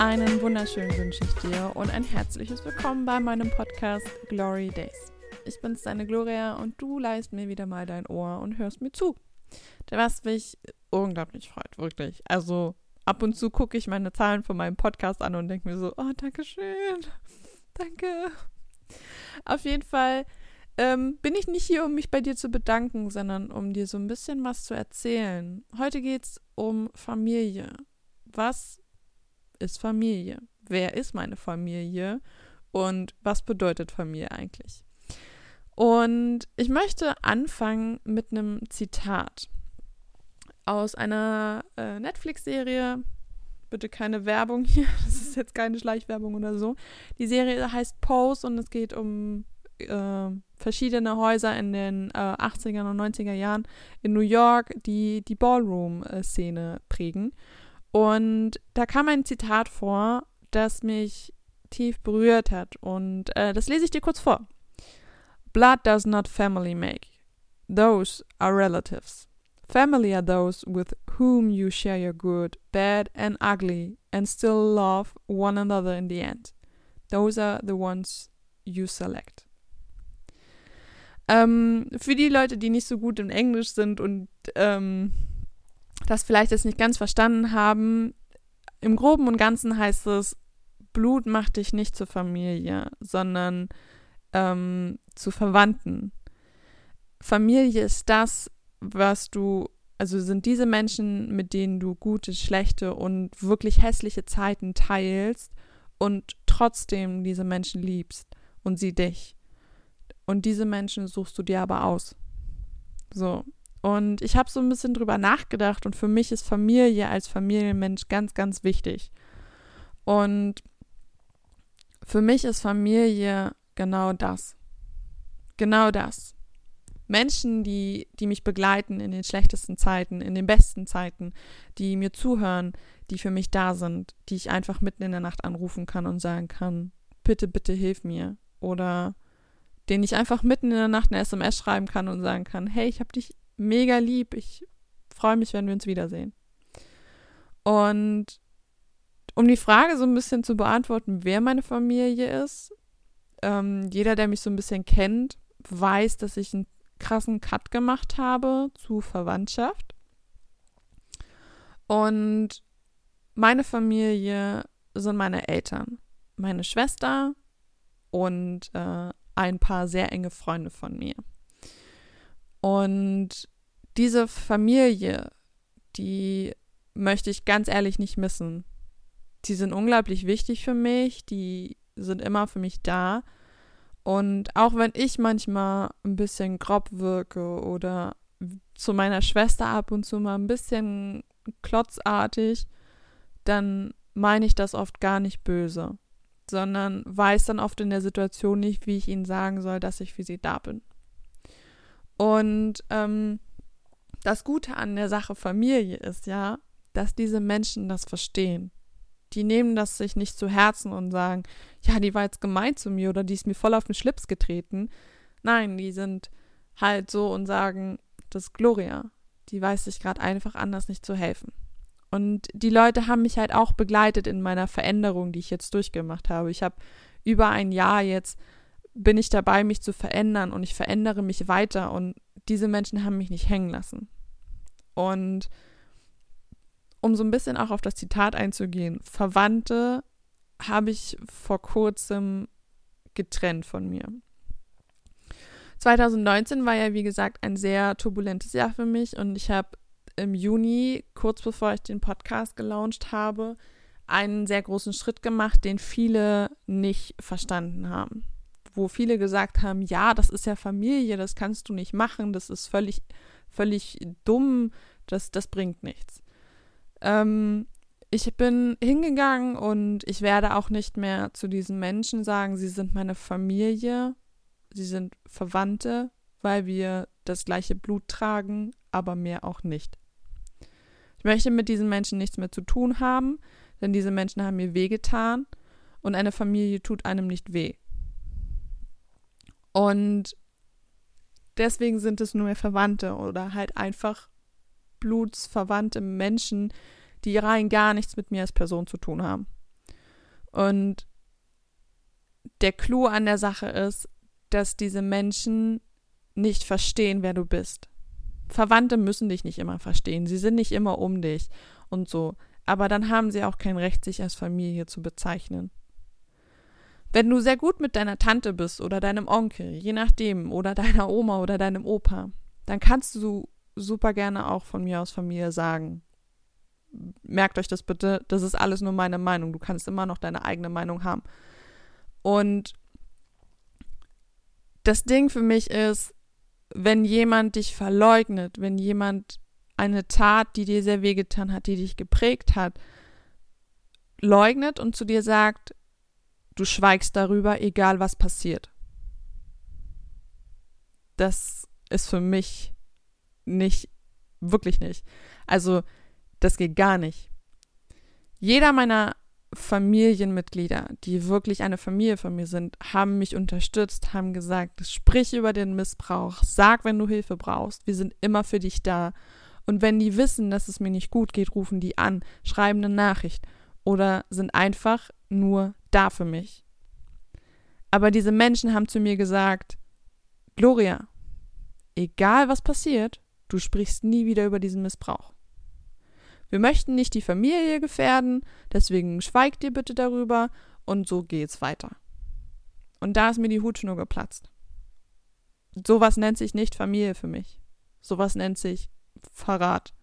wunderschön wünsche ich dir und ein herzliches Willkommen bei meinem Podcast Glory Days. Ich bin's, deine Gloria, und du leist mir wieder mal dein Ohr und hörst mir zu. Was mich unglaublich freut, wirklich. Also ab und zu gucke ich meine Zahlen von meinem Podcast an und denke mir so, oh, danke schön. Danke. Auf jeden Fall ähm, bin ich nicht hier, um mich bei dir zu bedanken, sondern um dir so ein bisschen was zu erzählen. Heute geht es um Familie. Was ist Familie? Wer ist meine Familie? Und was bedeutet Familie eigentlich? Und ich möchte anfangen mit einem Zitat aus einer äh, Netflix-Serie. Bitte keine Werbung hier, das ist jetzt keine Schleichwerbung oder so. Die Serie heißt Pose und es geht um äh, verschiedene Häuser in den äh, 80er und 90er Jahren in New York, die die Ballroom-Szene prägen. Und da kam ein Zitat vor, das mich tief berührt hat. Und äh, das lese ich dir kurz vor. Blood does not family make. Those are relatives. Family are those with whom you share your good, bad, and ugly, and still love one another in the end. Those are the ones you select. Ähm, für die Leute, die nicht so gut im Englisch sind und ähm, das vielleicht jetzt nicht ganz verstanden haben, im Groben und Ganzen heißt es, Blut macht dich nicht zur Familie, sondern ähm, zu Verwandten. Familie ist das, was du, also sind diese Menschen, mit denen du gute, schlechte und wirklich hässliche Zeiten teilst und trotzdem diese Menschen liebst und sie dich. Und diese Menschen suchst du dir aber aus. So. Und ich habe so ein bisschen drüber nachgedacht und für mich ist Familie als Familienmensch ganz, ganz wichtig. Und für mich ist Familie genau das. Genau das. Menschen, die, die mich begleiten in den schlechtesten Zeiten, in den besten Zeiten, die mir zuhören, die für mich da sind, die ich einfach mitten in der Nacht anrufen kann und sagen kann, bitte, bitte hilf mir. Oder den ich einfach mitten in der Nacht eine SMS schreiben kann und sagen kann, hey, ich habe dich mega lieb, ich freue mich, wenn wir uns wiedersehen. Und um die Frage so ein bisschen zu beantworten, wer meine Familie ist, ähm, jeder, der mich so ein bisschen kennt, weiß, dass ich einen krassen Cut gemacht habe zu Verwandtschaft. Und meine Familie sind meine Eltern, meine Schwester und äh, ein paar sehr enge Freunde von mir. Und diese Familie, die möchte ich ganz ehrlich nicht missen. Die sind unglaublich wichtig für mich, die sind immer für mich da. Und auch wenn ich manchmal ein bisschen grob wirke oder zu meiner Schwester ab und zu mal ein bisschen klotzartig, dann meine ich das oft gar nicht böse sondern weiß dann oft in der Situation nicht, wie ich ihnen sagen soll, dass ich für sie da bin. Und ähm, das Gute an der Sache Familie ist ja, dass diese Menschen das verstehen. Die nehmen das sich nicht zu Herzen und sagen, ja, die war jetzt gemein zu mir oder die ist mir voll auf den Schlips getreten. Nein, die sind halt so und sagen, das ist Gloria. Die weiß sich gerade einfach anders nicht zu helfen. Und die Leute haben mich halt auch begleitet in meiner Veränderung, die ich jetzt durchgemacht habe. Ich habe über ein Jahr jetzt bin ich dabei, mich zu verändern und ich verändere mich weiter und diese Menschen haben mich nicht hängen lassen. Und um so ein bisschen auch auf das Zitat einzugehen, Verwandte habe ich vor kurzem getrennt von mir. 2019 war ja, wie gesagt, ein sehr turbulentes Jahr für mich und ich habe im Juni, kurz bevor ich den Podcast gelauncht habe, einen sehr großen Schritt gemacht, den viele nicht verstanden haben. Wo viele gesagt haben, ja, das ist ja Familie, das kannst du nicht machen, das ist völlig, völlig dumm, das, das bringt nichts. Ähm, ich bin hingegangen und ich werde auch nicht mehr zu diesen Menschen sagen, sie sind meine Familie, sie sind Verwandte, weil wir das gleiche Blut tragen, aber mehr auch nicht. Ich möchte mit diesen Menschen nichts mehr zu tun haben, denn diese Menschen haben mir wehgetan und eine Familie tut einem nicht weh. Und deswegen sind es nur mehr Verwandte oder halt einfach blutsverwandte Menschen, die rein gar nichts mit mir als Person zu tun haben. Und der Clou an der Sache ist, dass diese Menschen nicht verstehen, wer du bist. Verwandte müssen dich nicht immer verstehen. Sie sind nicht immer um dich und so. Aber dann haben sie auch kein Recht, sich als Familie zu bezeichnen. Wenn du sehr gut mit deiner Tante bist oder deinem Onkel, je nachdem, oder deiner Oma oder deinem Opa, dann kannst du super gerne auch von mir aus Familie sagen. Merkt euch das bitte, das ist alles nur meine Meinung. Du kannst immer noch deine eigene Meinung haben. Und das Ding für mich ist, wenn jemand dich verleugnet, wenn jemand eine Tat, die dir sehr wehgetan hat, die dich geprägt hat, leugnet und zu dir sagt, du schweigst darüber, egal was passiert. Das ist für mich nicht, wirklich nicht. Also, das geht gar nicht. Jeder meiner Familienmitglieder, die wirklich eine Familie von mir sind, haben mich unterstützt, haben gesagt, sprich über den Missbrauch, sag, wenn du Hilfe brauchst, wir sind immer für dich da. Und wenn die wissen, dass es mir nicht gut geht, rufen die an, schreiben eine Nachricht oder sind einfach nur da für mich. Aber diese Menschen haben zu mir gesagt, Gloria, egal was passiert, du sprichst nie wieder über diesen Missbrauch. Wir möchten nicht die Familie gefährden, deswegen schweigt ihr bitte darüber und so geht's weiter. Und da ist mir die Hutschnur geplatzt. Sowas nennt sich nicht Familie für mich. Sowas nennt sich Verrat.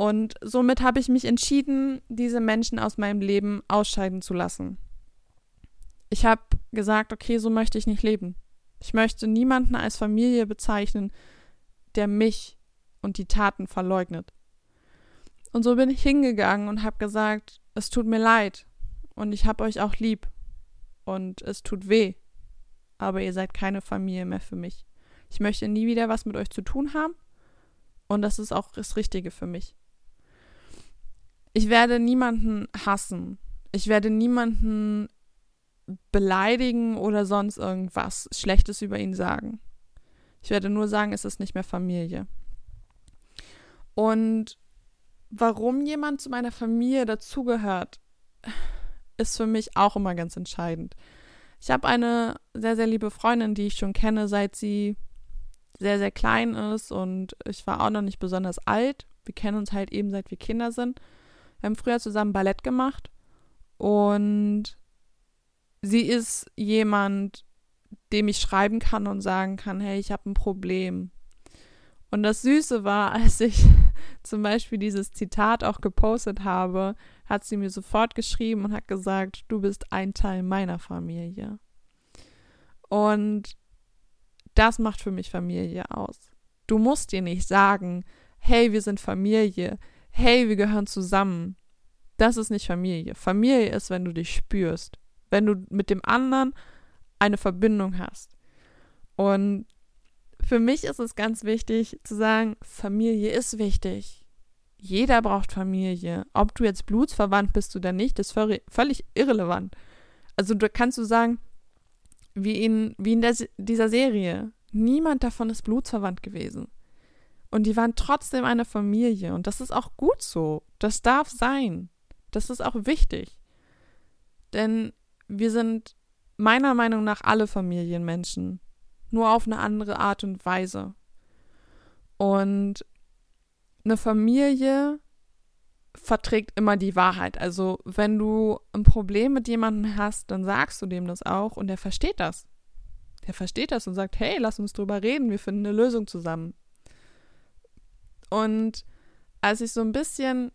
Und somit habe ich mich entschieden, diese Menschen aus meinem Leben ausscheiden zu lassen. Ich habe gesagt, okay, so möchte ich nicht leben. Ich möchte niemanden als Familie bezeichnen, der mich und die Taten verleugnet. Und so bin ich hingegangen und habe gesagt, es tut mir leid und ich habe euch auch lieb und es tut weh, aber ihr seid keine Familie mehr für mich. Ich möchte nie wieder was mit euch zu tun haben und das ist auch das Richtige für mich. Ich werde niemanden hassen. Ich werde niemanden beleidigen oder sonst irgendwas Schlechtes über ihn sagen. Ich werde nur sagen, es ist nicht mehr Familie. Und warum jemand zu meiner Familie dazugehört, ist für mich auch immer ganz entscheidend. Ich habe eine sehr, sehr liebe Freundin, die ich schon kenne, seit sie sehr, sehr klein ist und ich war auch noch nicht besonders alt. Wir kennen uns halt eben seit wir Kinder sind. Wir haben früher zusammen Ballett gemacht und sie ist jemand, dem ich schreiben kann und sagen kann, hey, ich habe ein Problem. Und das Süße war, als ich zum Beispiel dieses Zitat auch gepostet habe, hat sie mir sofort geschrieben und hat gesagt, du bist ein Teil meiner Familie. Und das macht für mich Familie aus. Du musst dir nicht sagen, hey, wir sind Familie, hey, wir gehören zusammen. Das ist nicht Familie. Familie ist, wenn du dich spürst, wenn du mit dem anderen eine Verbindung hast. Und für mich ist es ganz wichtig zu sagen, Familie ist wichtig. Jeder braucht Familie. Ob du jetzt blutsverwandt bist oder nicht, ist völlig irrelevant. Also da kannst du sagen, wie in, wie in der, dieser Serie, niemand davon ist blutsverwandt gewesen. Und die waren trotzdem eine Familie. Und das ist auch gut so. Das darf sein. Das ist auch wichtig. Denn wir sind meiner Meinung nach alle Familienmenschen nur auf eine andere Art und Weise. Und eine Familie verträgt immer die Wahrheit. Also wenn du ein Problem mit jemandem hast, dann sagst du dem das auch und der versteht das. Der versteht das und sagt, hey, lass uns drüber reden, wir finden eine Lösung zusammen. Und als ich so ein bisschen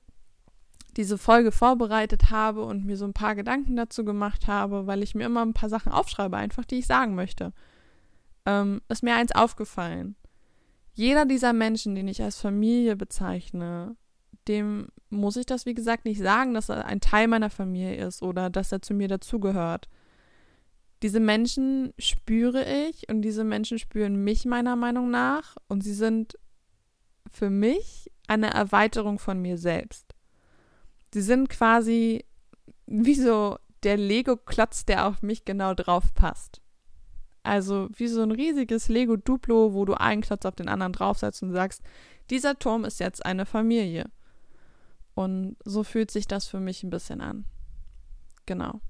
diese Folge vorbereitet habe und mir so ein paar Gedanken dazu gemacht habe, weil ich mir immer ein paar Sachen aufschreibe, einfach die ich sagen möchte, ähm, ist mir eins aufgefallen. Jeder dieser Menschen, den ich als Familie bezeichne, dem muss ich das, wie gesagt, nicht sagen, dass er ein Teil meiner Familie ist oder dass er zu mir dazugehört. Diese Menschen spüre ich und diese Menschen spüren mich meiner Meinung nach und sie sind für mich eine Erweiterung von mir selbst. Sie sind quasi wie so der Lego-Klotz, der auf mich genau drauf passt. Also wie so ein riesiges Lego-Duplo, wo du einen Klotz auf den anderen draufsetzt und sagst, dieser Turm ist jetzt eine Familie. Und so fühlt sich das für mich ein bisschen an. Genau.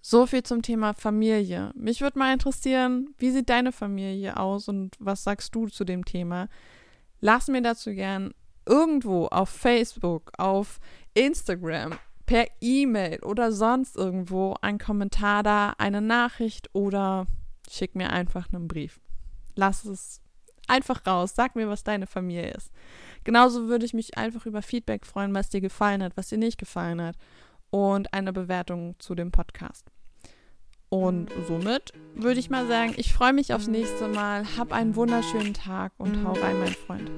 So viel zum Thema Familie. Mich würde mal interessieren, wie sieht deine Familie aus und was sagst du zu dem Thema? Lass mir dazu gern irgendwo auf Facebook, auf Instagram, per E-Mail oder sonst irgendwo einen Kommentar da, eine Nachricht oder schick mir einfach einen Brief. Lass es einfach raus. Sag mir, was deine Familie ist. Genauso würde ich mich einfach über Feedback freuen, was dir gefallen hat, was dir nicht gefallen hat und eine Bewertung zu dem Podcast. Und somit würde ich mal sagen, ich freue mich aufs nächste Mal. Hab einen wunderschönen Tag und hau rein, mein Freund.